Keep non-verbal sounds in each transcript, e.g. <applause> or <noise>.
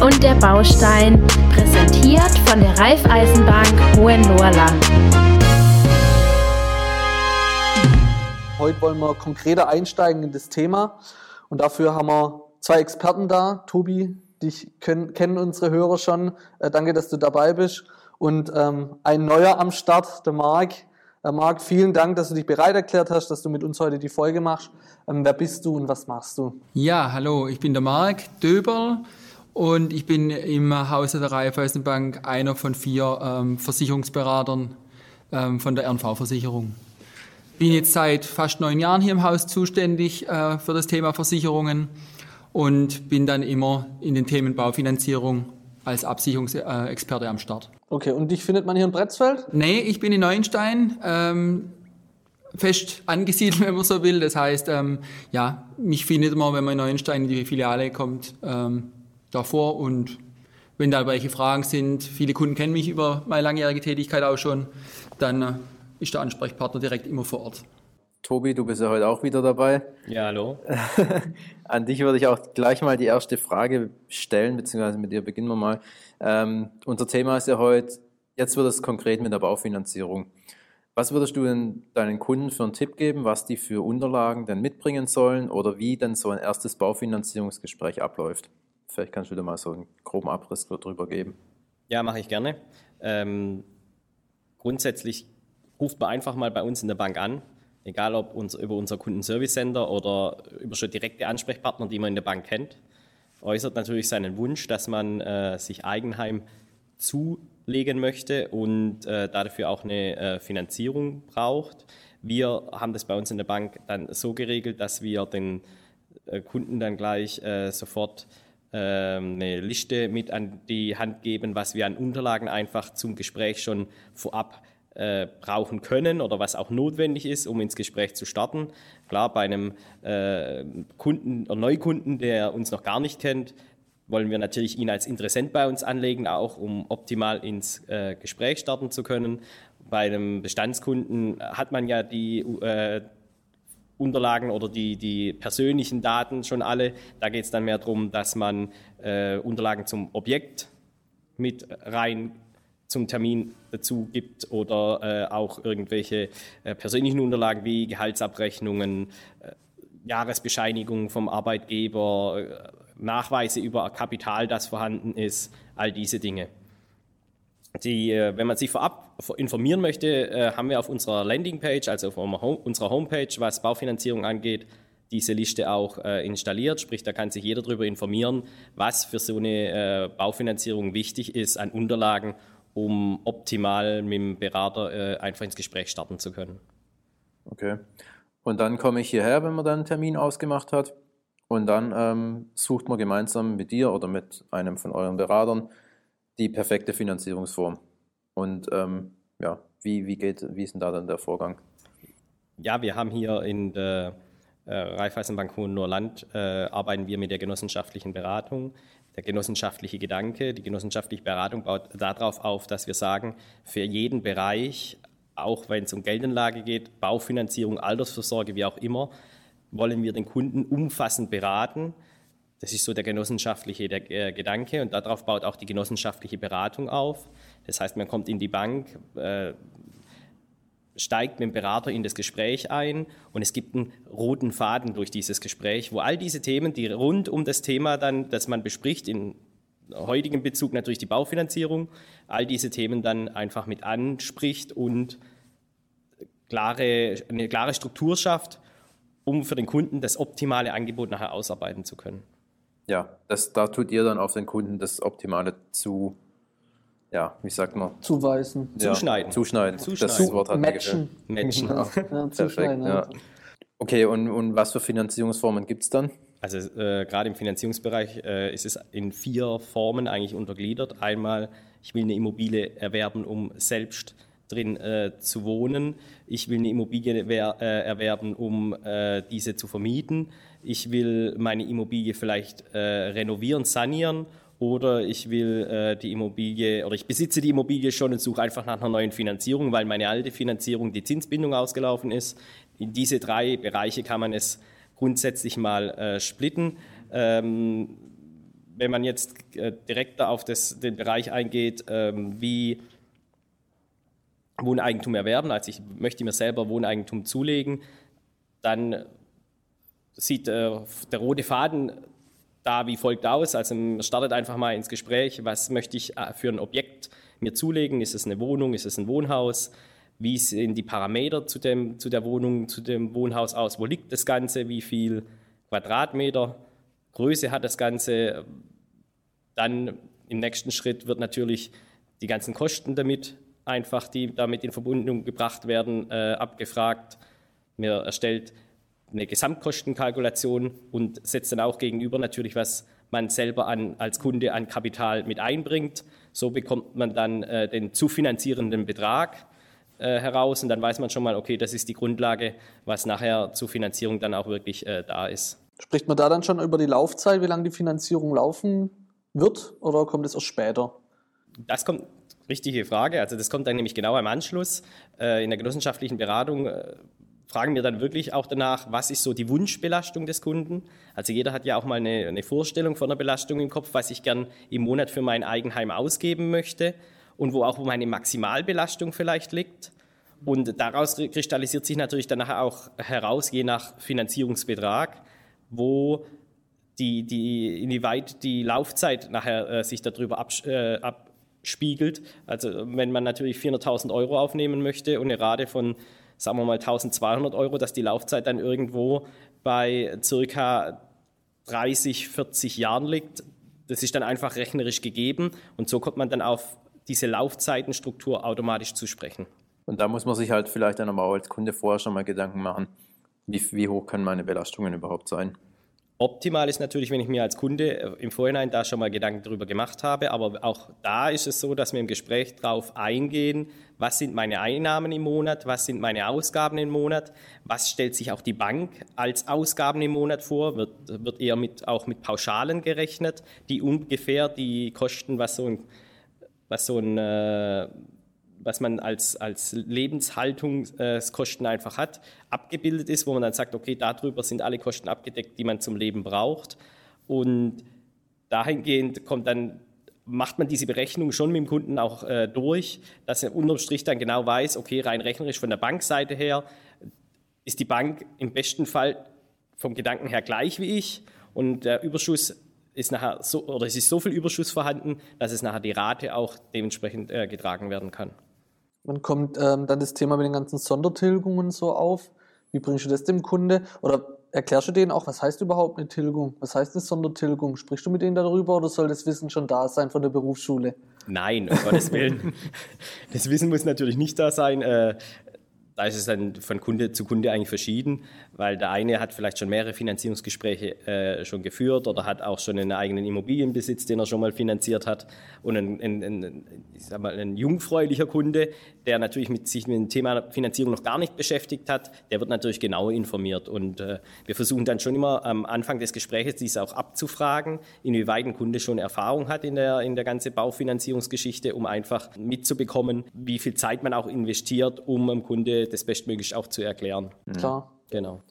Und der Baustein, präsentiert von der Raiffeisenbank Hohenlohrland. Heute wollen wir konkreter einsteigen in das Thema und dafür haben wir zwei Experten da. Tobi, dich können, kennen unsere Hörer schon. Äh, danke, dass du dabei bist. Und ähm, ein neuer am Start, der Marc. Äh, Marc, vielen Dank, dass du dich bereit erklärt hast, dass du mit uns heute die Folge machst. Ähm, wer bist du und was machst du? Ja, hallo, ich bin der Marc Döberl und ich bin im Hause der Raiffeisenbank einer von vier ähm, Versicherungsberatern ähm, von der RNV-Versicherung. Bin jetzt seit fast neun Jahren hier im Haus zuständig äh, für das Thema Versicherungen und bin dann immer in den Themen Baufinanzierung als Absicherungsexperte am Start. Okay, und dich findet man hier in Bretzfeld? Nee, ich bin in Neuenstein. Ähm, fest angesiedelt, <laughs> wenn man so will. Das heißt, ähm, ja, mich findet man, wenn man in Neuenstein in die Filiale kommt, ähm, davor und wenn da welche Fragen sind, viele Kunden kennen mich über meine langjährige Tätigkeit auch schon, dann äh, ist der Ansprechpartner direkt immer vor Ort. Tobi, du bist ja heute auch wieder dabei. Ja, hallo. <laughs> An dich würde ich auch gleich mal die erste Frage stellen, beziehungsweise mit dir beginnen wir mal. Ähm, unser Thema ist ja heute, jetzt wird es konkret mit der Baufinanzierung. Was würdest du denn deinen Kunden für einen Tipp geben, was die für Unterlagen denn mitbringen sollen oder wie denn so ein erstes Baufinanzierungsgespräch abläuft? Vielleicht kannst du da mal so einen groben Abriss darüber geben. Ja, mache ich gerne. Ähm, grundsätzlich ruft man einfach mal bei uns in der Bank an, egal ob uns, über unser Kundenservice Center oder über schon direkte Ansprechpartner, die man in der Bank kennt, äußert natürlich seinen Wunsch, dass man äh, sich Eigenheim zulegen möchte und äh, dafür auch eine äh, Finanzierung braucht. Wir haben das bei uns in der Bank dann so geregelt, dass wir den äh, Kunden dann gleich äh, sofort eine Liste mit an die Hand geben, was wir an Unterlagen einfach zum Gespräch schon vorab äh, brauchen können oder was auch notwendig ist, um ins Gespräch zu starten. Klar, bei einem äh, Kunden oder Neukunden, der uns noch gar nicht kennt, wollen wir natürlich ihn als Interessent bei uns anlegen, auch um optimal ins äh, Gespräch starten zu können. Bei einem Bestandskunden hat man ja die äh, Unterlagen oder die, die persönlichen Daten schon alle. Da geht es dann mehr darum, dass man äh, Unterlagen zum Objekt mit rein zum Termin dazu gibt oder äh, auch irgendwelche äh, persönlichen Unterlagen wie Gehaltsabrechnungen, äh, Jahresbescheinigungen vom Arbeitgeber, äh, Nachweise über Kapital, das vorhanden ist, all diese Dinge. Die, äh, wenn man sich vorab informieren möchte, äh, haben wir auf unserer Landingpage, also auf unserer Homepage, was Baufinanzierung angeht, diese Liste auch installiert. Sprich, da kann sich jeder darüber informieren, was für so eine Baufinanzierung wichtig ist an Unterlagen um optimal mit dem Berater äh, einfach ins Gespräch starten zu können. Okay. Und dann komme ich hierher, wenn man dann einen Termin ausgemacht hat. Und dann ähm, sucht man gemeinsam mit dir oder mit einem von euren Beratern die perfekte Finanzierungsform. Und ähm, ja, wie, wie, geht, wie ist denn da dann der Vorgang? Ja, wir haben hier in der äh, Raiffeisenbank Hohenlohe-Land äh, arbeiten wir mit der genossenschaftlichen Beratung der genossenschaftliche Gedanke, die genossenschaftliche Beratung baut darauf auf, dass wir sagen, für jeden Bereich, auch wenn es um Geldanlage geht, Baufinanzierung, Altersvorsorge, wie auch immer, wollen wir den Kunden umfassend beraten. Das ist so der genossenschaftliche der, äh, Gedanke und darauf baut auch die genossenschaftliche Beratung auf. Das heißt, man kommt in die Bank, äh, steigt mit dem Berater in das Gespräch ein und es gibt einen roten Faden durch dieses Gespräch, wo all diese Themen, die rund um das Thema dann, das man bespricht, in heutigem Bezug natürlich die Baufinanzierung, all diese Themen dann einfach mit anspricht und klare, eine klare Struktur schafft, um für den Kunden das optimale Angebot nachher ausarbeiten zu können. Ja, das, da tut ihr dann auf den Kunden das Optimale zu ja, wie sagt man? Zuweisen. Ja, zuschneiden. Zuschneiden. Zuschneiden. Das Wort hat Matchen. Matchen. <laughs> Ja, perfekt, ja. Okay, und, und was für Finanzierungsformen gibt es dann? Also äh, gerade im Finanzierungsbereich äh, ist es in vier Formen eigentlich untergliedert. Einmal, ich will eine Immobilie erwerben, um selbst drin äh, zu wohnen. Ich will eine Immobilie äh, erwerben, um äh, diese zu vermieten. Ich will meine Immobilie vielleicht äh, renovieren, sanieren oder ich will äh, die Immobilie oder ich besitze die Immobilie schon und suche einfach nach einer neuen Finanzierung, weil meine alte Finanzierung die Zinsbindung ausgelaufen ist. In diese drei Bereiche kann man es grundsätzlich mal äh, splitten. Ähm, wenn man jetzt äh, direkt auf das, den Bereich eingeht, ähm, wie Wohneigentum erwerben, also ich möchte mir selber Wohneigentum zulegen, dann sieht äh, der rote Faden da wie folgt aus. Also man startet einfach mal ins Gespräch, was möchte ich äh, für ein Objekt mir zulegen? Ist es eine Wohnung, ist es ein Wohnhaus? Wie sehen die Parameter zu, dem, zu der Wohnung, zu dem Wohnhaus aus? Wo liegt das Ganze? Wie viel Quadratmeter? Größe hat das Ganze? Dann im nächsten Schritt wird natürlich die ganzen Kosten damit einfach, die damit in Verbindung gebracht werden, äh, abgefragt. Mir erstellt eine Gesamtkostenkalkulation und setzt dann auch gegenüber natürlich, was man selber an, als Kunde an Kapital mit einbringt. So bekommt man dann äh, den zu finanzierenden Betrag äh, heraus und dann weiß man schon mal, okay, das ist die Grundlage, was nachher zur Finanzierung dann auch wirklich äh, da ist. Spricht man da dann schon über die Laufzeit, wie lange die Finanzierung laufen wird oder kommt es erst später? Das kommt, richtige Frage. Also das kommt dann nämlich genau im Anschluss. Äh, in der genossenschaftlichen Beratung äh, fragen wir dann wirklich auch danach, was ist so die Wunschbelastung des Kunden. Also jeder hat ja auch mal eine, eine Vorstellung von einer Belastung im Kopf, was ich gern im Monat für mein Eigenheim ausgeben möchte und wo auch meine Maximalbelastung vielleicht liegt. Und daraus kristallisiert sich natürlich dann nachher auch heraus, je nach Finanzierungsbetrag, wo die, die, inwieweit die Laufzeit nachher äh, sich darüber absch äh, abspiegelt. Also wenn man natürlich 400.000 Euro aufnehmen möchte und eine Rate von sagen wir mal 1200 Euro, dass die Laufzeit dann irgendwo bei circa 30, 40 Jahren liegt. Das ist dann einfach rechnerisch gegeben und so kommt man dann auf diese Laufzeitenstruktur automatisch zu sprechen. Und da muss man sich halt vielleicht dann aber auch als Kunde vorher schon mal Gedanken machen, wie, wie hoch können meine Belastungen überhaupt sein. Optimal ist natürlich, wenn ich mir als Kunde äh, im Vorhinein da schon mal Gedanken darüber gemacht habe, aber auch da ist es so, dass wir im Gespräch darauf eingehen, was sind meine Einnahmen im Monat, was sind meine Ausgaben im Monat, was stellt sich auch die Bank als Ausgaben im Monat vor, wird, wird eher mit, auch mit Pauschalen gerechnet, die ungefähr die Kosten, was so ein, was so ein äh, was man als, als Lebenshaltungskosten einfach hat, abgebildet ist, wo man dann sagt, okay, darüber sind alle Kosten abgedeckt, die man zum Leben braucht. Und dahingehend kommt dann, macht man diese Berechnung schon mit dem Kunden auch äh, durch, dass er unterm Strich dann genau weiß, okay, rein rechnerisch von der Bankseite her ist die Bank im besten Fall vom Gedanken her gleich wie ich und der Überschuss ist nachher so, oder es ist so viel Überschuss vorhanden, dass es nachher die Rate auch dementsprechend äh, getragen werden kann. Dann kommt ähm, dann das Thema mit den ganzen Sondertilgungen so auf. Wie bringst du das dem Kunde? Oder erklärst du denen auch, was heißt überhaupt eine Tilgung? Was heißt eine Sondertilgung? Sprichst du mit denen darüber oder soll das Wissen schon da sein von der Berufsschule? Nein, um Gottes Willen. <laughs> Das Wissen muss natürlich nicht da sein. Da ist es dann von Kunde zu Kunde eigentlich verschieden, weil der eine hat vielleicht schon mehrere Finanzierungsgespräche äh, schon geführt oder hat auch schon einen eigenen Immobilienbesitz, den er schon mal finanziert hat. Und ein, ein, ein, ich sag mal, ein jungfräulicher Kunde, der natürlich mit sich mit dem Thema Finanzierung noch gar nicht beschäftigt hat, der wird natürlich genau informiert. Und äh, wir versuchen dann schon immer am Anfang des Gesprächs dies auch abzufragen, inwieweit ein Kunde schon Erfahrung hat in der, in der ganzen Baufinanzierungsgeschichte, um einfach mitzubekommen, wie viel Zeit man auch investiert, um einem Kunde das bestmöglich auch zu erklären. Mhm. Klar. Genau.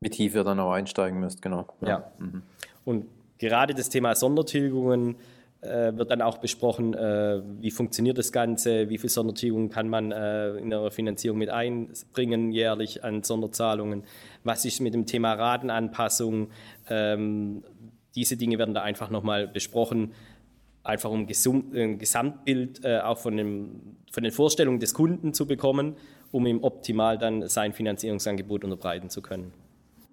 Wie tief ihr dann auch einsteigen müsst, genau. Ja. ja. Mhm. Und gerade das Thema Sondertilgungen äh, wird dann auch besprochen, äh, wie funktioniert das Ganze, wie viele Sondertilgungen kann man äh, in der Finanzierung mit einbringen jährlich an Sonderzahlungen, was ist mit dem Thema Ratenanpassung. Ähm, diese Dinge werden da einfach nochmal besprochen, einfach um ein Gesamtbild äh, auch von, dem, von den Vorstellungen des Kunden zu bekommen um ihm optimal dann sein Finanzierungsangebot unterbreiten zu können.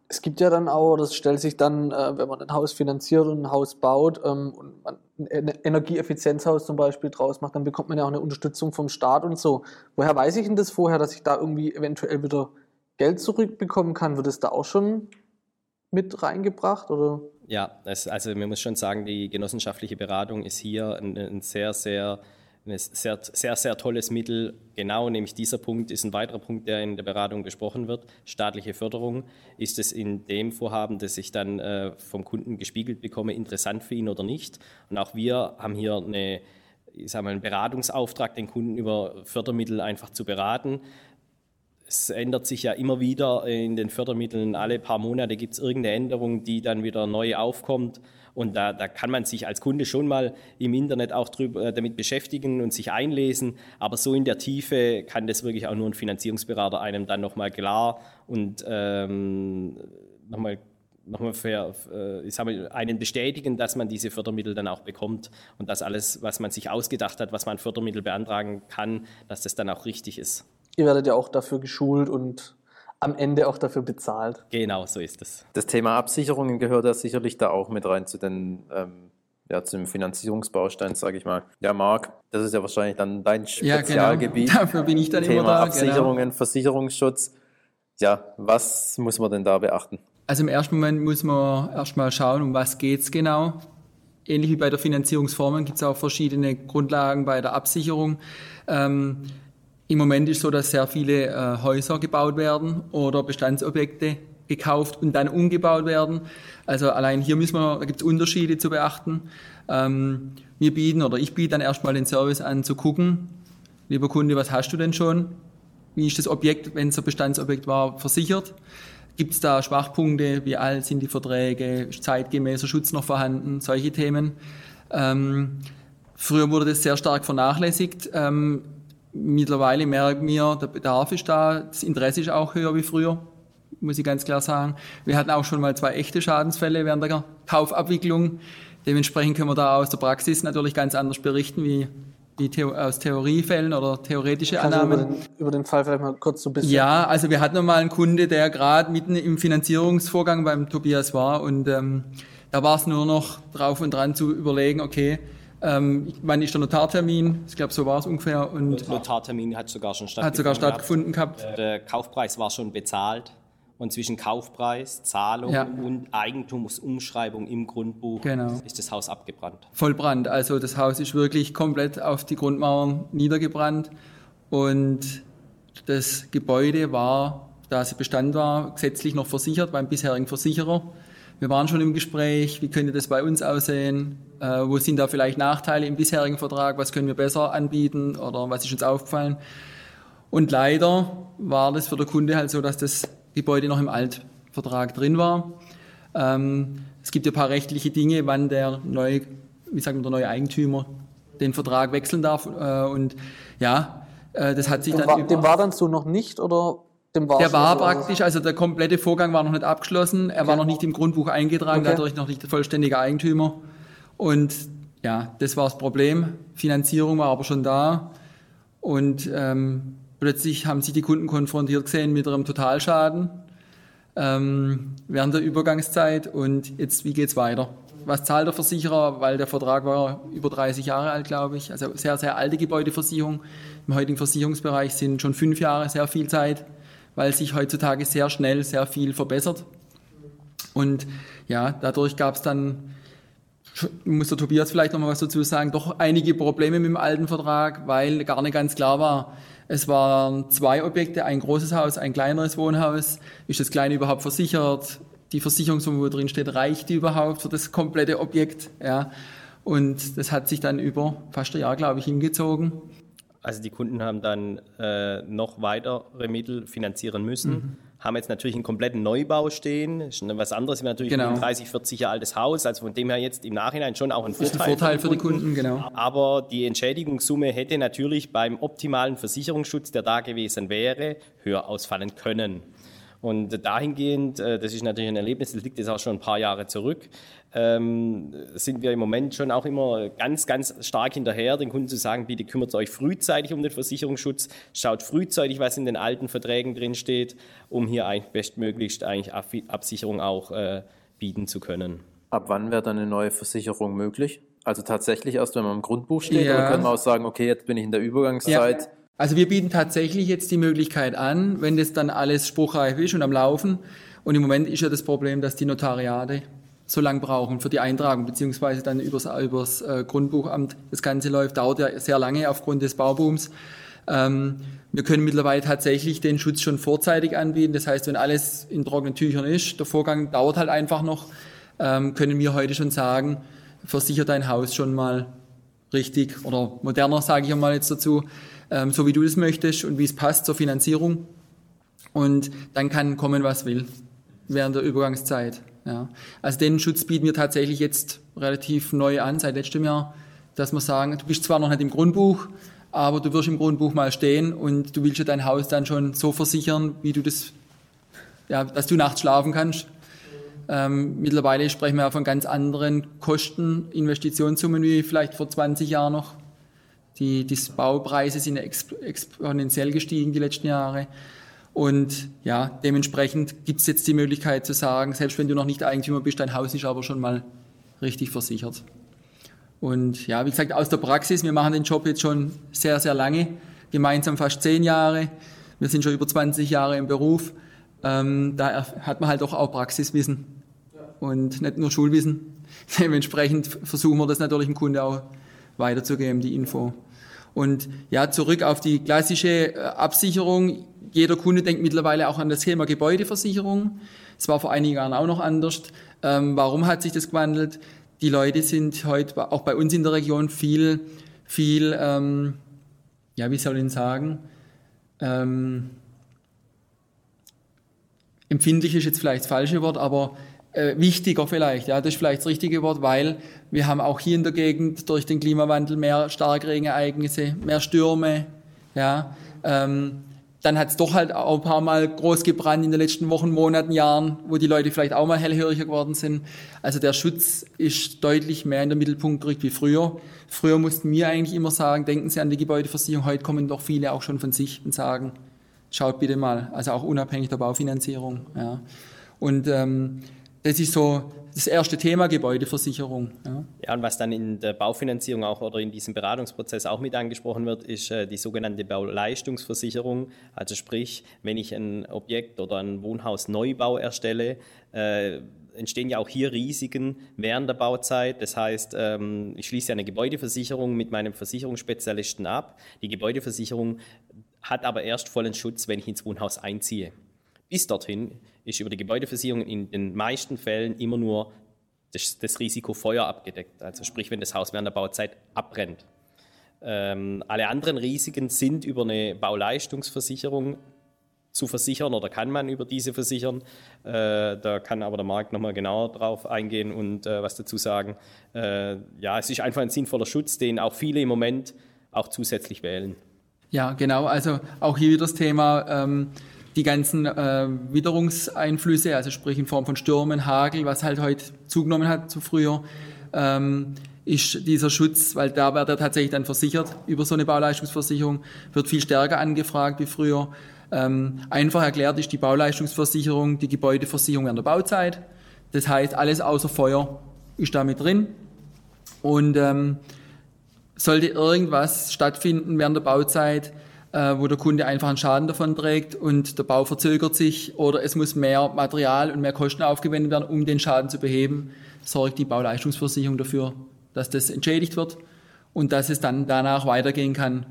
Es gibt ja dann auch, das stellt sich dann, äh, wenn man ein Haus finanziert und ein Haus baut ähm, und man ein Energieeffizienzhaus zum Beispiel draus macht, dann bekommt man ja auch eine Unterstützung vom Staat und so. Woher weiß ich denn das vorher, dass ich da irgendwie eventuell wieder Geld zurückbekommen kann? Wird es da auch schon mit reingebracht? Oder? Ja, also man muss schon sagen, die genossenschaftliche Beratung ist hier ein, ein sehr, sehr ein sehr, sehr, sehr tolles Mittel. Genau, nämlich dieser Punkt ist ein weiterer Punkt, der in der Beratung besprochen wird. Staatliche Förderung. Ist es in dem Vorhaben, das ich dann äh, vom Kunden gespiegelt bekomme, interessant für ihn oder nicht? Und auch wir haben hier eine, ich sage mal, einen Beratungsauftrag, den Kunden über Fördermittel einfach zu beraten. Es ändert sich ja immer wieder in den Fördermitteln. Alle paar Monate gibt es irgendeine Änderung, die dann wieder neu aufkommt. Und da, da kann man sich als Kunde schon mal im Internet auch drüber, äh, damit beschäftigen und sich einlesen. Aber so in der Tiefe kann das wirklich auch nur ein Finanzierungsberater einem dann nochmal klar und ähm, nochmal nochmal für, äh, ich sag mal, einen bestätigen, dass man diese Fördermittel dann auch bekommt und dass alles, was man sich ausgedacht hat, was man Fördermittel beantragen kann, dass das dann auch richtig ist. Ihr werdet ja auch dafür geschult und am Ende auch dafür bezahlt. Genau, so ist es. Das Thema Absicherungen gehört ja sicherlich da auch mit rein zu den ähm, ja, zum Finanzierungsbaustein, sage ich mal. Ja, Marc, das ist ja wahrscheinlich dann dein Spezialgebiet. Ja, genau. <laughs> Dafür bin ich dann Thema immer da. Absicherungen, genau. Versicherungsschutz. Ja, was muss man denn da beachten? Also im ersten Moment muss man erstmal schauen, um was geht es genau. Ähnlich wie bei der Finanzierungsformen gibt es auch verschiedene Grundlagen bei der Absicherung. Ähm, im Moment ist es so, dass sehr viele äh, Häuser gebaut werden oder Bestandsobjekte gekauft und dann umgebaut werden. Also allein hier müssen wir, da gibt es Unterschiede zu beachten. Ähm, wir bieten oder ich biete dann erstmal den Service an zu gucken, lieber Kunde, was hast du denn schon? Wie ist das Objekt, wenn es ein Bestandsobjekt war, versichert? Gibt es da Schwachpunkte? Wie alt sind die Verträge? Ist zeitgemäßer Schutz noch vorhanden? Solche Themen. Ähm, früher wurde das sehr stark vernachlässigt. Ähm, Mittlerweile merken wir, der Bedarf ist da, das Interesse ist auch höher wie früher, muss ich ganz klar sagen. Wir hatten auch schon mal zwei echte Schadensfälle während der Kaufabwicklung. Dementsprechend können wir da aus der Praxis natürlich ganz anders berichten, wie, Theo aus Theoriefällen oder theoretische Kannst Annahmen. Über, den, über den Fall vielleicht mal kurz so ein bisschen. Ja, also wir hatten mal einen Kunde, der gerade mitten im Finanzierungsvorgang beim Tobias war und ähm, da war es nur noch drauf und dran zu überlegen, okay, ähm, wann ist der Notartermin? Ich glaube, so war es ungefähr. Und der Notartermin hat sogar schon stattgefunden. Hat sogar stattgefunden gehabt. gehabt. Der Kaufpreis war schon bezahlt. Und zwischen Kaufpreis, Zahlung ja. und Eigentumsumschreibung im Grundbuch genau. ist das Haus abgebrannt. Vollbrand. Also das Haus ist wirklich komplett auf die Grundmauern niedergebrannt. Und das Gebäude war, da es Bestand war, gesetzlich noch versichert beim bisherigen Versicherer. Wir waren schon im Gespräch, wie könnte das bei uns aussehen? Äh, wo sind da vielleicht Nachteile im bisherigen Vertrag? Was können wir besser anbieten oder was ist uns aufgefallen? Und leider war das für den Kunde halt so, dass das Gebäude noch im Altvertrag drin war. Ähm, es gibt ja ein paar rechtliche Dinge, wann der neue, wie sagen wir, der neue Eigentümer den Vertrag wechseln darf. Äh, und ja, äh, das hat sich dem dann. War, dem war dann so noch nicht oder dem war der war praktisch, also der komplette Vorgang war noch nicht abgeschlossen. Er okay. war noch nicht im Grundbuch eingetragen, okay. dadurch noch nicht vollständiger Eigentümer. Und ja, das war das Problem. Finanzierung war aber schon da. Und ähm, plötzlich haben sich die Kunden konfrontiert gesehen mit einem Totalschaden ähm, während der Übergangszeit. Und jetzt, wie geht's weiter? Was zahlt der Versicherer? Weil der Vertrag war über 30 Jahre alt, glaube ich. Also sehr, sehr alte Gebäudeversicherung. Im heutigen Versicherungsbereich sind schon fünf Jahre sehr viel Zeit weil sich heutzutage sehr schnell sehr viel verbessert. Und ja, dadurch gab es dann, muss der Tobias vielleicht noch mal was dazu sagen, doch einige Probleme mit dem alten Vertrag, weil gar nicht ganz klar war, es waren zwei Objekte, ein großes Haus, ein kleineres Wohnhaus. Ist das kleine überhaupt versichert? Die Versicherungssumme, wo drin steht, reicht die überhaupt für das komplette Objekt? Ja. Und das hat sich dann über fast ein Jahr, glaube ich, hingezogen. Also die Kunden haben dann äh, noch weitere Mittel finanzieren müssen, mhm. haben jetzt natürlich einen kompletten Neubau stehen, ist was anderes, wie natürlich genau. ein 30, 40 Jahre altes Haus, also von dem her jetzt im Nachhinein schon auch ein Vorteil. Ist ein Vorteil für die Kunden, genau. Aber die Entschädigungssumme hätte natürlich beim optimalen Versicherungsschutz, der da gewesen wäre, höher ausfallen können. Und dahingehend, äh, das ist natürlich ein Erlebnis, das liegt jetzt auch schon ein paar Jahre zurück, ähm, sind wir im Moment schon auch immer ganz, ganz stark hinterher, den Kunden zu sagen, bitte kümmert euch frühzeitig um den Versicherungsschutz, schaut frühzeitig, was in den alten Verträgen drin steht, um hier eigentlich bestmöglichst eigentlich Absicherung auch äh, bieten zu können. Ab wann wäre dann eine neue Versicherung möglich? Also tatsächlich erst, wenn man im Grundbuch steht, ja. oder können wir auch sagen, okay, jetzt bin ich in der Übergangszeit? Ja. Also wir bieten tatsächlich jetzt die Möglichkeit an, wenn das dann alles spruchreif ist und am Laufen. Und im Moment ist ja das Problem, dass die Notariate so lang brauchen für die Eintragung, beziehungsweise dann übers, übers äh, Grundbuchamt. Das Ganze läuft, dauert ja sehr lange aufgrund des Baubooms. Ähm, wir können mittlerweile tatsächlich den Schutz schon vorzeitig anbieten. Das heißt, wenn alles in trockenen Tüchern ist, der Vorgang dauert halt einfach noch, ähm, können wir heute schon sagen, versichert dein Haus schon mal richtig oder moderner, sage ich mal jetzt dazu, ähm, so wie du es möchtest und wie es passt zur Finanzierung. Und dann kann kommen, was will, während der Übergangszeit. Ja. Also den Schutz bieten wir tatsächlich jetzt relativ neu an, seit letztem Jahr, dass wir sagen, du bist zwar noch nicht im Grundbuch, aber du wirst im Grundbuch mal stehen und du willst ja dein Haus dann schon so versichern, wie du das, ja, dass du nachts schlafen kannst. Ähm, mittlerweile sprechen wir ja von ganz anderen Kosten, Investitionssummen wie vielleicht vor 20 Jahren noch. Die, die Baupreise sind exponentiell gestiegen die letzten Jahre. Und ja, dementsprechend gibt es jetzt die Möglichkeit zu sagen, selbst wenn du noch nicht Eigentümer bist, dein Haus ist aber schon mal richtig versichert. Und ja, wie gesagt, aus der Praxis, wir machen den Job jetzt schon sehr, sehr lange, gemeinsam fast zehn Jahre. Wir sind schon über 20 Jahre im Beruf. Ähm, da hat man halt auch, auch Praxiswissen und nicht nur Schulwissen. <laughs> Dementsprechend versuchen wir das natürlich dem Kunde auch weiterzugeben, die Info. Und ja, zurück auf die klassische äh, Absicherung jeder Kunde denkt mittlerweile auch an das Thema Gebäudeversicherung. Es war vor einigen Jahren auch noch anders. Ähm, warum hat sich das gewandelt? Die Leute sind heute auch bei uns in der Region viel, viel, ähm, ja, wie soll ich sagen, ähm, empfindlich ist jetzt vielleicht das falsche Wort, aber äh, wichtiger vielleicht, ja, das ist vielleicht das richtige Wort, weil wir haben auch hier in der Gegend durch den Klimawandel mehr Starkregenereignisse, mehr Stürme, ja, ähm, dann hat es doch halt auch ein paar Mal groß gebrannt in den letzten Wochen, Monaten, Jahren, wo die Leute vielleicht auch mal hellhöriger geworden sind. Also der Schutz ist deutlich mehr in den Mittelpunkt gerückt wie früher. Früher mussten wir eigentlich immer sagen, denken Sie an die Gebäudeversicherung. Heute kommen doch viele auch schon von sich und sagen, schaut bitte mal, also auch unabhängig der Baufinanzierung. Ja. Und ähm, das ist so das erste Thema Gebäudeversicherung. Ja. ja, und was dann in der Baufinanzierung auch oder in diesem Beratungsprozess auch mit angesprochen wird, ist äh, die sogenannte Bauleistungsversicherung. Also sprich, wenn ich ein Objekt oder ein Wohnhaus-Neubau erstelle, äh, entstehen ja auch hier Risiken während der Bauzeit. Das heißt, ähm, ich schließe eine Gebäudeversicherung mit meinem Versicherungsspezialisten ab. Die Gebäudeversicherung hat aber erst vollen Schutz, wenn ich ins Wohnhaus einziehe. Bis dorthin ist über die Gebäudeversicherung in den meisten Fällen immer nur das, das Risiko Feuer abgedeckt. Also sprich, wenn das Haus während der Bauzeit abbrennt. Ähm, alle anderen Risiken sind über eine Bauleistungsversicherung zu versichern oder kann man über diese versichern. Äh, da kann aber der Markt nochmal genauer drauf eingehen und äh, was dazu sagen. Äh, ja, es ist einfach ein sinnvoller Schutz, den auch viele im Moment auch zusätzlich wählen. Ja, genau. Also auch hier wieder das Thema. Ähm die ganzen äh, Witterungseinflüsse, also sprich in Form von Stürmen, Hagel, was halt heute zugenommen hat zu früher, ähm, ist dieser Schutz, weil da wird er tatsächlich dann versichert über so eine Bauleistungsversicherung, wird viel stärker angefragt wie früher. Ähm, einfach erklärt ist die Bauleistungsversicherung die Gebäudeversicherung an der Bauzeit. Das heißt, alles außer Feuer ist damit drin. Und ähm, sollte irgendwas stattfinden während der Bauzeit, äh, wo der Kunde einfach einen Schaden davon trägt und der Bau verzögert sich oder es muss mehr Material und mehr Kosten aufgewendet werden, um den Schaden zu beheben, sorgt die Bauleistungsversicherung dafür, dass das entschädigt wird und dass es dann danach weitergehen kann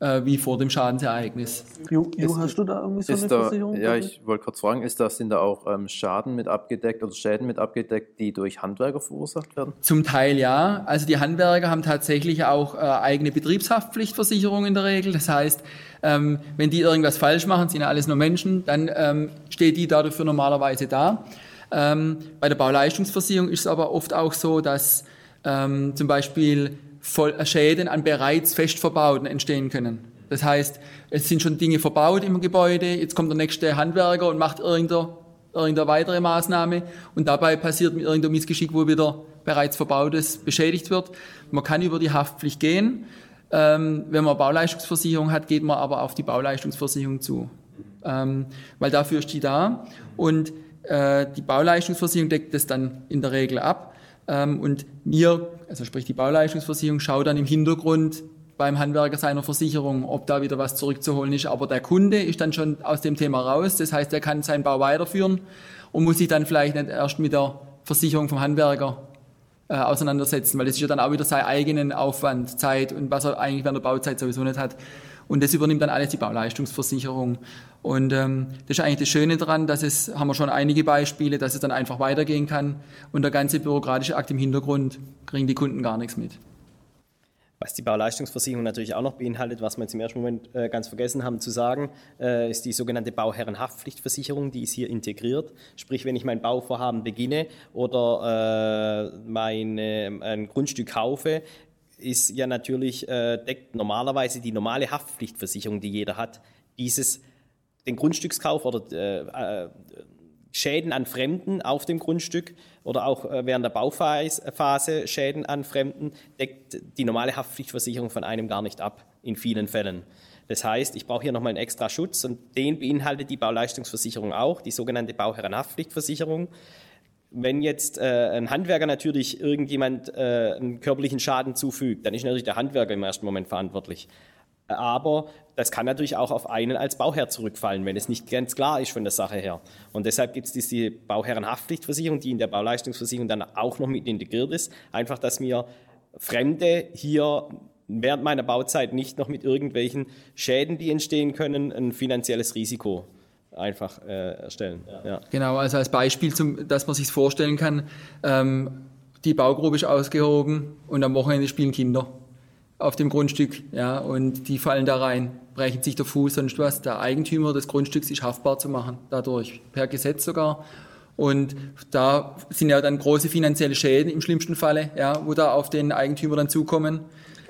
äh, wie vor dem Schadensereignis. Ju, Ju hast du da irgendwie so eine da, Versicherung? Ja, ich wollte kurz fragen, ist das, sind da auch ähm, Schaden mit abgedeckt oder Schäden mit abgedeckt, die durch Handwerker verursacht werden? Zum Teil ja. Also die Handwerker haben tatsächlich auch äh, eigene Betriebshaftpflichtversicherung in der Regel. Das heißt, ähm, wenn die irgendwas falsch machen, sind ja alles nur Menschen, dann ähm, steht die dafür normalerweise da. Ähm, bei der Bauleistungsversicherung ist es aber oft auch so, dass ähm, zum Beispiel Schäden an bereits fest verbauten entstehen können. Das heißt, es sind schon Dinge verbaut im Gebäude, jetzt kommt der nächste Handwerker und macht irgendeine, irgendeine weitere Maßnahme und dabei passiert irgendein Missgeschick, wo wieder bereits Verbautes beschädigt wird. Man kann über die Haftpflicht gehen. Ähm, wenn man Bauleistungsversicherung hat, geht man aber auf die Bauleistungsversicherung zu, ähm, weil dafür ist die da und äh, die Bauleistungsversicherung deckt das dann in der Regel ab. Ähm, und mir, also sprich die Bauleistungsversicherung, schaut dann im Hintergrund beim Handwerker seiner Versicherung, ob da wieder was zurückzuholen ist. Aber der Kunde ist dann schon aus dem Thema raus. Das heißt, er kann seinen Bau weiterführen und muss sich dann vielleicht nicht erst mit der Versicherung vom Handwerker äh, auseinandersetzen, weil das ist ja dann auch wieder sein eigenen Aufwand, Zeit und was er eigentlich während der Bauzeit sowieso nicht hat. Und das übernimmt dann alles die Bauleistungsversicherung. Und ähm, das ist eigentlich das Schöne daran, dass es, haben wir schon einige Beispiele, dass es dann einfach weitergehen kann und der ganze bürokratische Akt im Hintergrund kriegen die Kunden gar nichts mit. Was die Bauleistungsversicherung natürlich auch noch beinhaltet, was wir jetzt im ersten Moment äh, ganz vergessen haben zu sagen, äh, ist die sogenannte Bauherrenhaftpflichtversicherung, die ist hier integriert. Sprich, wenn ich mein Bauvorhaben beginne oder äh, mein ein Grundstück kaufe, ist ja natürlich, äh, deckt normalerweise die normale Haftpflichtversicherung, die jeder hat, dieses, den Grundstückskauf oder äh, äh, Schäden an Fremden auf dem Grundstück oder auch äh, während der Bauphase Schäden an Fremden, deckt die normale Haftpflichtversicherung von einem gar nicht ab, in vielen Fällen. Das heißt, ich brauche hier nochmal einen extra Schutz und den beinhaltet die Bauleistungsversicherung auch, die sogenannte Bauherrenhaftpflichtversicherung. Wenn jetzt äh, ein Handwerker natürlich irgendjemand äh, einen körperlichen Schaden zufügt, dann ist natürlich der Handwerker im ersten Moment verantwortlich. Aber das kann natürlich auch auf einen als Bauherr zurückfallen, wenn es nicht ganz klar ist von der Sache her. Und deshalb gibt es diese Bauherrenhaftpflichtversicherung, die in der Bauleistungsversicherung dann auch noch mit integriert ist. Einfach, dass mir Fremde hier während meiner Bauzeit nicht noch mit irgendwelchen Schäden, die entstehen können, ein finanzielles Risiko einfach äh, erstellen. Ja. Genau, also als Beispiel, zum, dass man sich vorstellen kann, ähm, die Baugrube ist ausgehoben und am Wochenende spielen Kinder auf dem Grundstück, ja, und die fallen da rein, brechen sich der Fuß, sonst was. Der Eigentümer des Grundstücks ist haftbar zu machen, dadurch, per Gesetz sogar. Und da sind ja dann große finanzielle Schäden im schlimmsten Falle, ja, wo da auf den Eigentümer dann zukommen.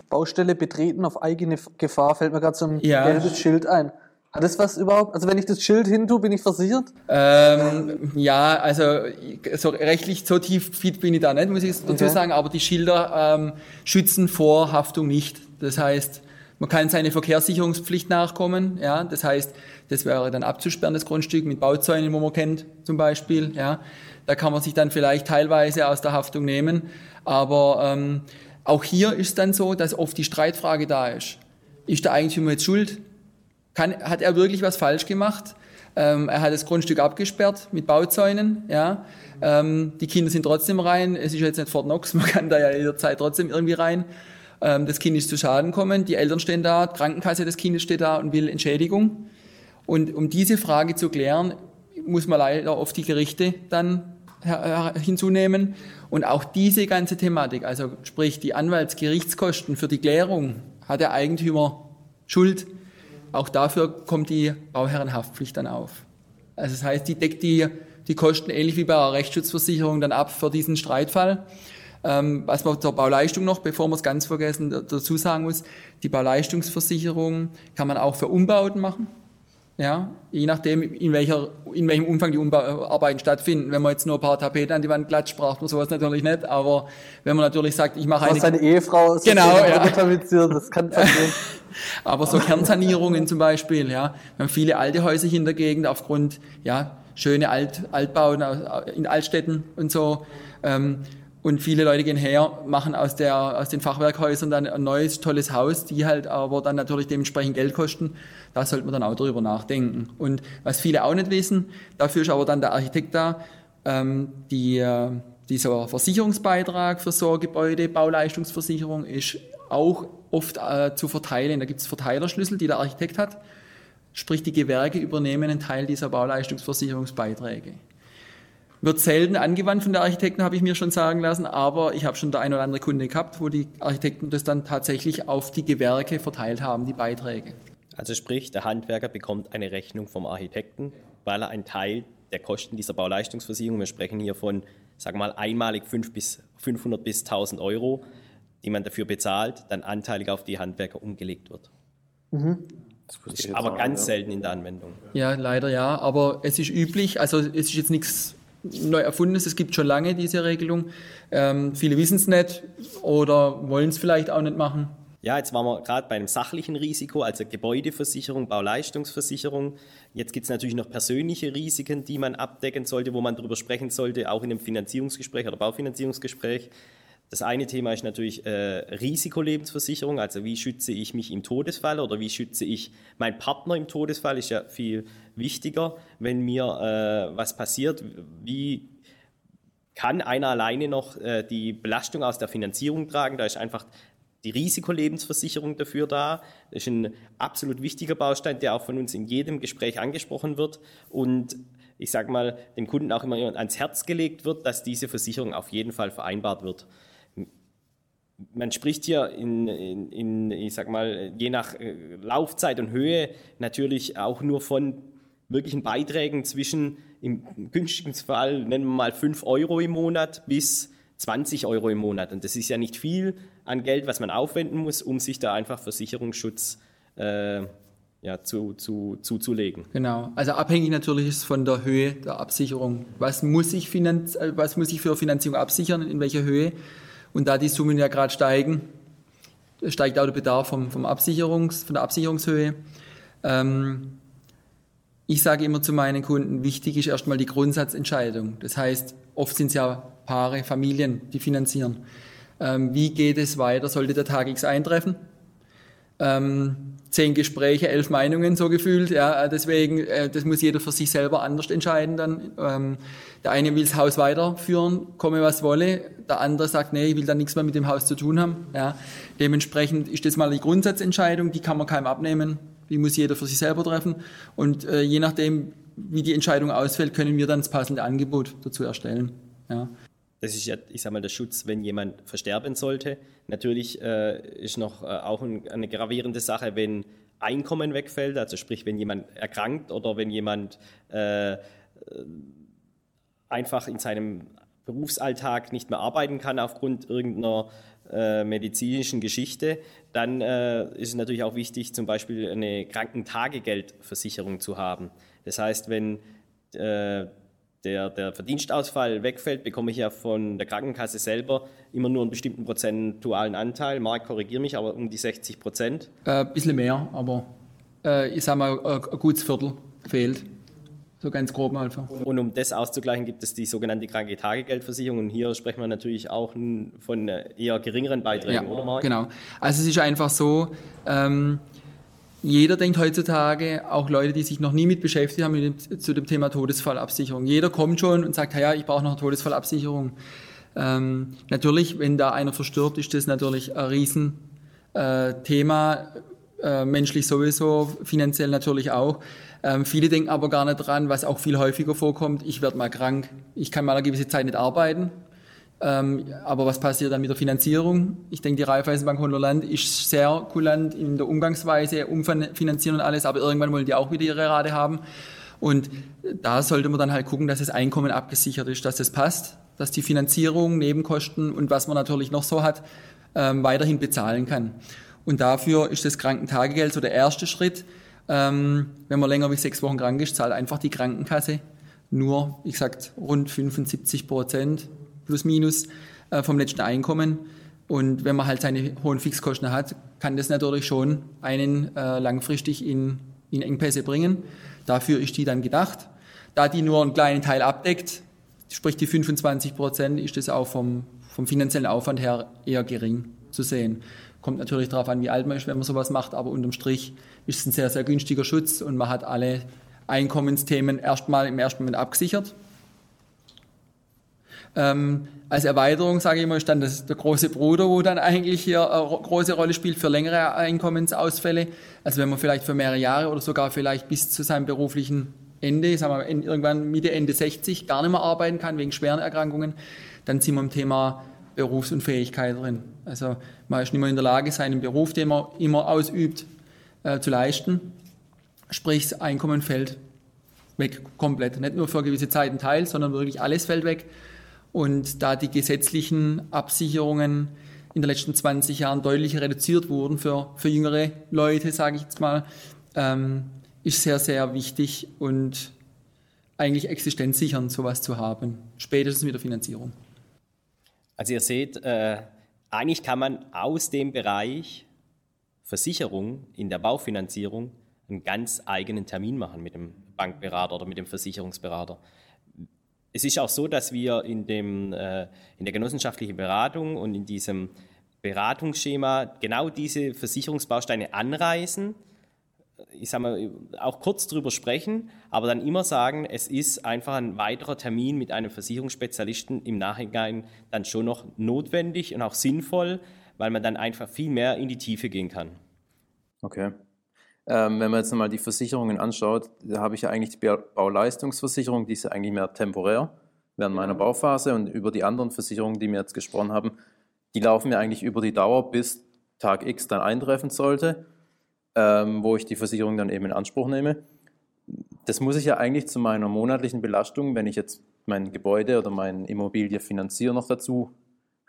Baustelle betreten auf eigene Gefahr fällt mir gerade so ein ja. gelbes Schild ein. Hat das was überhaupt? Also wenn ich das Schild hin tue, bin ich versichert? Ähm, ja, also so rechtlich so tief fit bin ich da nicht, muss ich dazu okay. sagen, aber die Schilder ähm, schützen vor Haftung nicht. Das heißt, man kann seine Verkehrssicherungspflicht nachkommen, ja, das heißt, das wäre dann abzusperren, das Grundstück mit Bauzäunen, wo man kennt, zum Beispiel, ja. Da kann man sich dann vielleicht teilweise aus der Haftung nehmen, aber ähm, auch hier ist dann so, dass oft die Streitfrage da ist. Ist der Eigentümer jetzt schuld? Kann, hat er wirklich was falsch gemacht? Ähm, er hat das Grundstück abgesperrt mit Bauzäunen. Ja. Ähm, die Kinder sind trotzdem rein. Es ist jetzt nicht Fort Knox, <laughs> man kann da ja jederzeit trotzdem irgendwie rein. Ähm, das Kind ist zu Schaden gekommen, die Eltern stehen da, die Krankenkasse des Kindes steht da und will Entschädigung. Und um diese Frage zu klären, muss man leider oft die Gerichte dann hinzunehmen. Und auch diese ganze Thematik, also sprich die Anwaltsgerichtskosten für die Klärung, hat der Eigentümer Schuld auch dafür kommt die Bauherrenhaftpflicht dann auf. Also das heißt, die deckt die, die Kosten ähnlich wie bei einer Rechtsschutzversicherung dann ab für diesen Streitfall. Ähm, was man zur Bauleistung noch, bevor wir es ganz vergessen, dazu sagen muss, die Bauleistungsversicherung kann man auch für Umbauten machen. Ja, je nachdem, in, welcher, in welchem Umfang die Umbauarbeiten stattfinden. Wenn man jetzt nur ein paar Tapeten an die Wand klatscht, braucht man sowas natürlich nicht. Aber wenn man natürlich sagt, ich mache eine... seine Ehefrau ist genau, ja. das kann passieren. <laughs> Aber so Kernsanierungen zum Beispiel, ja. Wir haben viele alte Häuser hier in der Gegend aufgrund, ja, schöne Alt, Altbauten in Altstädten und so. Ähm, und viele Leute gehen her, machen aus, der, aus den Fachwerkhäusern dann ein neues, tolles Haus, die halt aber dann natürlich dementsprechend Geld kosten. Da sollte man dann auch drüber nachdenken. Und was viele auch nicht wissen, dafür ist aber dann der Architekt da, ähm, die, äh, dieser Versicherungsbeitrag für so Gebäude, Bauleistungsversicherung, ist auch oft äh, zu verteilen. Da gibt es Verteilerschlüssel, die der Architekt hat. Sprich, die Gewerke übernehmen einen Teil dieser Bauleistungsversicherungsbeiträge. Wird selten angewandt von der Architekten, habe ich mir schon sagen lassen, aber ich habe schon der ein oder andere Kunde gehabt, wo die Architekten das dann tatsächlich auf die Gewerke verteilt haben, die Beiträge. Also sprich, der Handwerker bekommt eine Rechnung vom Architekten, weil er einen Teil der Kosten dieser Bauleistungsversicherung, wir sprechen hier von, sagen wir mal, einmalig 5 bis 500 bis 1000 Euro, die man dafür bezahlt, dann anteilig auf die Handwerker umgelegt wird. Mhm. aber ganz ja. selten in der Anwendung. Ja, leider ja, aber es ist üblich, also es ist jetzt nichts neu erfundenes. Es gibt schon lange diese Regelung. Ähm, viele wissen es nicht oder wollen es vielleicht auch nicht machen. Ja, jetzt waren wir gerade bei einem sachlichen Risiko, also Gebäudeversicherung, Bauleistungsversicherung. Jetzt gibt es natürlich noch persönliche Risiken, die man abdecken sollte, wo man darüber sprechen sollte, auch in einem Finanzierungsgespräch oder Baufinanzierungsgespräch. Das eine Thema ist natürlich äh, Risikolebensversicherung, also wie schütze ich mich im Todesfall oder wie schütze ich meinen Partner im Todesfall, ist ja viel wichtiger, wenn mir äh, was passiert, wie kann einer alleine noch äh, die Belastung aus der Finanzierung tragen, da ist einfach die Risikolebensversicherung dafür da. Das ist ein absolut wichtiger Baustein, der auch von uns in jedem Gespräch angesprochen wird. Und ich sage mal, dem Kunden auch immer ans Herz gelegt wird, dass diese Versicherung auf jeden Fall vereinbart wird. Man spricht hier in, in, in, ich sag mal, je nach äh, Laufzeit und Höhe natürlich auch nur von wirklichen Beiträgen zwischen, im günstigen Fall nennen wir mal 5 Euro im Monat bis 20 Euro im Monat. Und das ist ja nicht viel an Geld, was man aufwenden muss, um sich da einfach Versicherungsschutz äh, ja, zu, zu, zuzulegen. Genau, also abhängig natürlich ist von der Höhe der Absicherung. Was muss ich, finanz äh, was muss ich für Finanzierung absichern, in welcher Höhe? Und da die Summen ja gerade steigen, steigt auch der Bedarf vom, vom Absicherungs, von der Absicherungshöhe. Ähm, ich sage immer zu meinen Kunden, wichtig ist erstmal die Grundsatzentscheidung. Das heißt, oft sind es ja Paare, Familien, die finanzieren. Ähm, wie geht es weiter? Sollte der Tag X eintreffen? Ähm, zehn Gespräche, elf Meinungen so gefühlt. Ja, deswegen, äh, das muss jeder für sich selber anders entscheiden dann. Ähm, der eine will das Haus weiterführen, komme was wolle. Der andere sagt, nee, ich will da nichts mehr mit dem Haus zu tun haben. Ja, dementsprechend ist das mal die Grundsatzentscheidung, die kann man keinem abnehmen. Die muss jeder für sich selber treffen. Und äh, je nachdem, wie die Entscheidung ausfällt, können wir dann das passende Angebot dazu erstellen. Ja. Das ist ja, ich sage mal, der Schutz, wenn jemand versterben sollte. Natürlich äh, ist noch äh, auch ein, eine gravierende Sache, wenn Einkommen wegfällt, also sprich, wenn jemand erkrankt oder wenn jemand äh, einfach in seinem Berufsalltag nicht mehr arbeiten kann aufgrund irgendeiner äh, medizinischen Geschichte, dann äh, ist es natürlich auch wichtig, zum Beispiel eine Krankentagegeldversicherung zu haben. Das heißt, wenn äh, der, der Verdienstausfall wegfällt, bekomme ich ja von der Krankenkasse selber immer nur einen bestimmten prozentualen Anteil. Marc, korrigiere mich, aber um die 60 Prozent. Ein äh, bisschen mehr, aber äh, ich sage mal, ein gutes Viertel fehlt. So ganz grob einfach. Und um das auszugleichen, gibt es die sogenannte Krankentagegeldversicherung. Und hier sprechen wir natürlich auch von eher geringeren Beiträgen, ja, oder Marc? Genau. Also es ist einfach so, ähm, jeder denkt heutzutage, auch Leute, die sich noch nie mit beschäftigt haben, mit dem, zu dem Thema Todesfallabsicherung. Jeder kommt schon und sagt, ja, ich brauche noch eine Todesfallabsicherung. Ähm, natürlich, wenn da einer verstirbt, ist das natürlich ein Riesenthema, äh, äh, menschlich sowieso, finanziell natürlich auch. Ähm, viele denken aber gar nicht dran, was auch viel häufiger vorkommt, ich werde mal krank, ich kann mal eine gewisse Zeit nicht arbeiten, ähm, aber was passiert dann mit der Finanzierung? Ich denke, die Raiffeisenbank Holland ist sehr kulant in der Umgangsweise, umfinanzieren und alles, aber irgendwann wollen die auch wieder ihre Rate haben. Und da sollte man dann halt gucken, dass das Einkommen abgesichert ist, dass das passt, dass die Finanzierung, Nebenkosten und was man natürlich noch so hat, ähm, weiterhin bezahlen kann. Und dafür ist das Krankentagegeld so der erste Schritt. Ähm, wenn man länger wie sechs Wochen krank ist, zahlt einfach die Krankenkasse nur, ich gesagt, rund 75 Prozent plus minus äh, vom letzten Einkommen. Und wenn man halt seine hohen Fixkosten hat, kann das natürlich schon einen äh, langfristig in, in Engpässe bringen. Dafür ist die dann gedacht. Da die nur einen kleinen Teil abdeckt, sprich die 25 Prozent, ist das auch vom, vom finanziellen Aufwand her eher gering zu sehen. Kommt natürlich darauf an, wie alt man ist, wenn man sowas macht, aber unterm Strich ist es ein sehr, sehr günstiger Schutz und man hat alle Einkommensthemen erstmal im ersten Moment abgesichert. Ähm, als Erweiterung, sage ich mal, ist dann das, der große Bruder, wo dann eigentlich hier eine große Rolle spielt für längere Einkommensausfälle. Also wenn man vielleicht für mehrere Jahre oder sogar vielleicht bis zu seinem beruflichen Ende, sagen wir irgendwann Mitte, Ende 60 gar nicht mehr arbeiten kann wegen schweren Erkrankungen, dann sind wir im Thema Berufsunfähigkeit drin. Also man ist nicht mehr in der Lage, seinen Beruf, den man immer ausübt, äh, zu leisten. Sprich, das Einkommen fällt weg komplett. Nicht nur für gewisse Zeiten teil, sondern wirklich alles fällt weg. Und da die gesetzlichen Absicherungen in den letzten 20 Jahren deutlich reduziert wurden für, für jüngere Leute, sage ich jetzt mal, ähm, ist sehr, sehr wichtig und eigentlich existenzsichernd, sowas zu haben, spätestens mit der Finanzierung. Also ihr seht, äh, eigentlich kann man aus dem Bereich Versicherung in der Baufinanzierung einen ganz eigenen Termin machen mit dem Bankberater oder mit dem Versicherungsberater es ist auch so, dass wir in, dem, äh, in der genossenschaftlichen Beratung und in diesem Beratungsschema genau diese Versicherungsbausteine anreißen, ich sage mal, auch kurz drüber sprechen, aber dann immer sagen, es ist einfach ein weiterer Termin mit einem Versicherungsspezialisten im Nachhinein dann schon noch notwendig und auch sinnvoll, weil man dann einfach viel mehr in die Tiefe gehen kann. Okay. Ähm, wenn man jetzt mal die Versicherungen anschaut, da habe ich ja eigentlich die Bauleistungsversicherung, die ist ja eigentlich mehr temporär während meiner Bauphase und über die anderen Versicherungen, die wir jetzt gesprochen haben, die laufen mir eigentlich über die Dauer, bis Tag X dann eintreffen sollte, ähm, wo ich die Versicherung dann eben in Anspruch nehme. Das muss ich ja eigentlich zu meiner monatlichen Belastung, wenn ich jetzt mein Gebäude oder meine Immobilie finanziere, noch dazu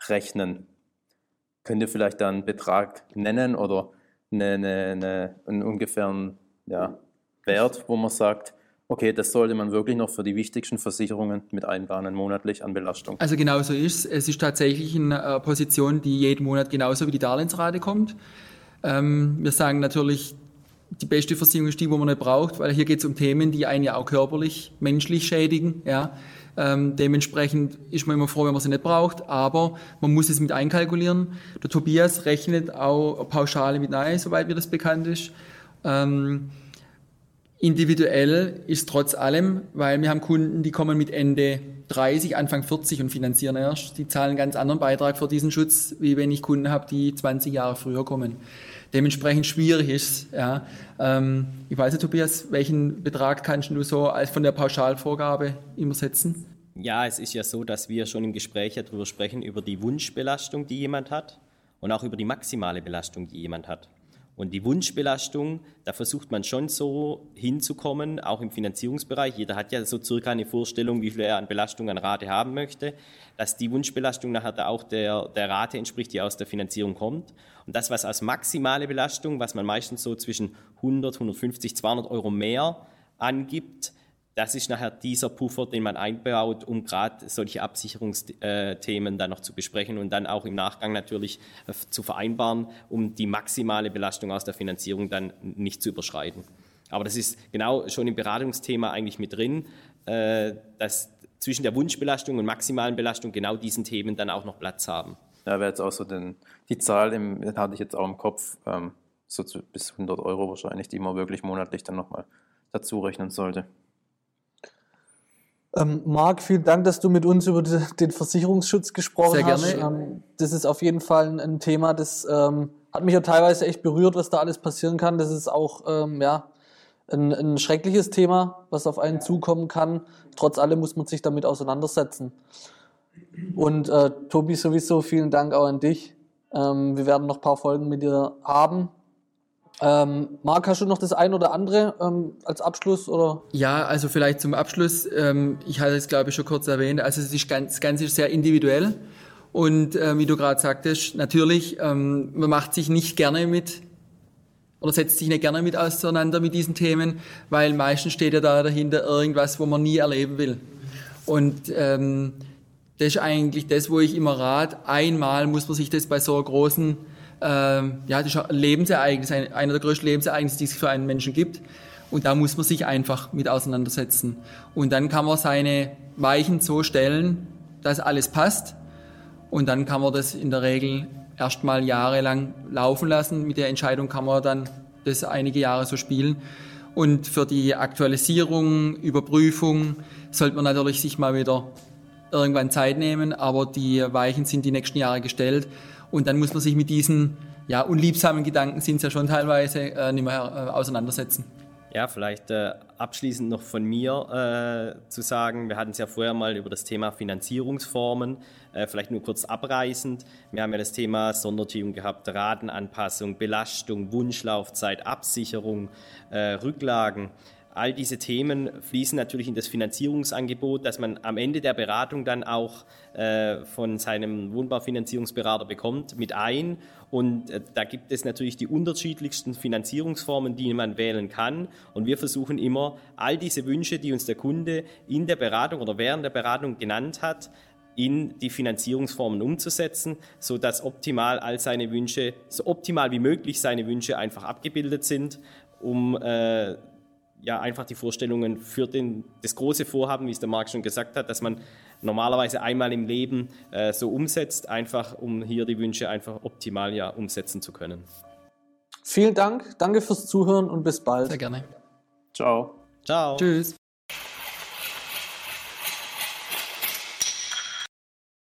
rechnen. Könnt ihr vielleicht dann einen Betrag nennen oder eine, eine, eine, einen ungefähren ja, Wert, wo man sagt, okay, das sollte man wirklich noch für die wichtigsten Versicherungen mit einplanen, monatlich an Belastung. Also genau so ist es. Es ist tatsächlich eine Position, die jeden Monat genauso wie die Darlehensrate kommt. Ähm, wir sagen natürlich, die beste Versicherung ist die, wo man nicht braucht, weil hier geht es um Themen, die einen ja auch körperlich, menschlich schädigen. Ja. Ähm, dementsprechend ist man immer froh, wenn man sie nicht braucht, aber man muss es mit einkalkulieren. Der Tobias rechnet auch Pauschale mit ein, soweit mir das bekannt ist. Ähm, individuell ist trotz allem, weil wir haben Kunden, die kommen mit Ende 30, Anfang 40 und finanzieren erst. Die zahlen einen ganz anderen Beitrag für diesen Schutz, wie wenn ich Kunden habe, die 20 Jahre früher kommen. Dementsprechend schwierig ist. Ja. Ähm, ich weiß nicht, Tobias, welchen Betrag kannst du so als von der Pauschalvorgabe immer setzen? Ja, es ist ja so, dass wir schon im Gespräch darüber sprechen, über die Wunschbelastung, die jemand hat und auch über die maximale Belastung, die jemand hat. Und die Wunschbelastung, da versucht man schon so hinzukommen, auch im Finanzierungsbereich. Jeder hat ja so circa eine Vorstellung, wie viel er an Belastung an Rate haben möchte, dass die Wunschbelastung nachher da auch der, der Rate entspricht, die aus der Finanzierung kommt. Und das, was als maximale Belastung, was man meistens so zwischen 100, 150, 200 Euro mehr angibt, das ist nachher dieser Puffer, den man einbaut, um gerade solche Absicherungsthemen dann noch zu besprechen und dann auch im Nachgang natürlich äh, zu vereinbaren, um die maximale Belastung aus der Finanzierung dann nicht zu überschreiten. Aber das ist genau schon im Beratungsthema eigentlich mit drin, äh, dass zwischen der Wunschbelastung und maximalen Belastung genau diesen Themen dann auch noch Platz haben. Ja, wäre jetzt auch so den, die Zahl, im, hatte ich jetzt auch im Kopf, ähm, so zu, bis 100 Euro wahrscheinlich, die man wirklich monatlich dann nochmal dazu rechnen sollte. Ähm, Marc, vielen Dank, dass du mit uns über den Versicherungsschutz gesprochen Sehr hast. gerne. Ähm, das ist auf jeden Fall ein, Thema, das ähm, hat mich ja teilweise echt berührt, was da alles passieren kann. Das ist auch ähm, ja, ein, ein schreckliches Thema, was auf einen zukommen kann. Trotz allem muss man sich damit auseinandersetzen. Und äh, Tobi, sowieso vielen Dank auch an dich. Ähm, wir werden noch ein paar Folgen mit dir haben. Ähm, Marc, hast du noch das ein oder andere ähm, als Abschluss? Oder? Ja, also vielleicht zum Abschluss. Ähm, ich hatte es, glaube ich, schon kurz erwähnt. Also es ist ganz, ist sehr individuell. Und äh, wie du gerade sagtest, natürlich, ähm, man macht sich nicht gerne mit oder setzt sich nicht gerne mit auseinander mit diesen Themen, weil meistens steht ja da dahinter irgendwas, wo man nie erleben will. Und ähm, das ist eigentlich das, wo ich immer rate. Einmal muss man sich das bei so einer großen ähm, ja, das ist ein Lebensereignis, ein, einer der größten Lebensereignisse, die es für einen Menschen gibt. Und da muss man sich einfach mit auseinandersetzen. Und dann kann man seine Weichen so stellen, dass alles passt. Und dann kann man das in der Regel erstmal jahrelang laufen lassen. Mit der Entscheidung kann man dann das einige Jahre so spielen. Und für die Aktualisierung, Überprüfung sollte man natürlich sich mal wieder irgendwann Zeit nehmen, aber die Weichen sind die nächsten Jahre gestellt. Und dann muss man sich mit diesen ja, unliebsamen Gedanken sind es ja schon teilweise äh, nicht mehr äh, auseinandersetzen. Ja, vielleicht äh, abschließend noch von mir äh, zu sagen, wir hatten es ja vorher mal über das Thema Finanzierungsformen, äh, vielleicht nur kurz abreißend. Wir haben ja das Thema Sondertilgung gehabt, Ratenanpassung, Belastung, Wunschlaufzeit, Absicherung, äh, Rücklagen. All diese Themen fließen natürlich in das Finanzierungsangebot, das man am Ende der Beratung dann auch äh, von seinem Wohnbaufinanzierungsberater bekommt, mit ein. Und äh, da gibt es natürlich die unterschiedlichsten Finanzierungsformen, die man wählen kann. Und wir versuchen immer, all diese Wünsche, die uns der Kunde in der Beratung oder während der Beratung genannt hat, in die Finanzierungsformen umzusetzen, so dass optimal all seine Wünsche, so optimal wie möglich seine Wünsche einfach abgebildet sind, um äh, ja einfach die Vorstellungen für den, das große Vorhaben, wie es der Marc schon gesagt hat, dass man normalerweise einmal im Leben äh, so umsetzt, einfach um hier die Wünsche einfach optimal ja umsetzen zu können. Vielen Dank, danke fürs Zuhören und bis bald. Sehr gerne. Ciao. Ciao. Tschüss.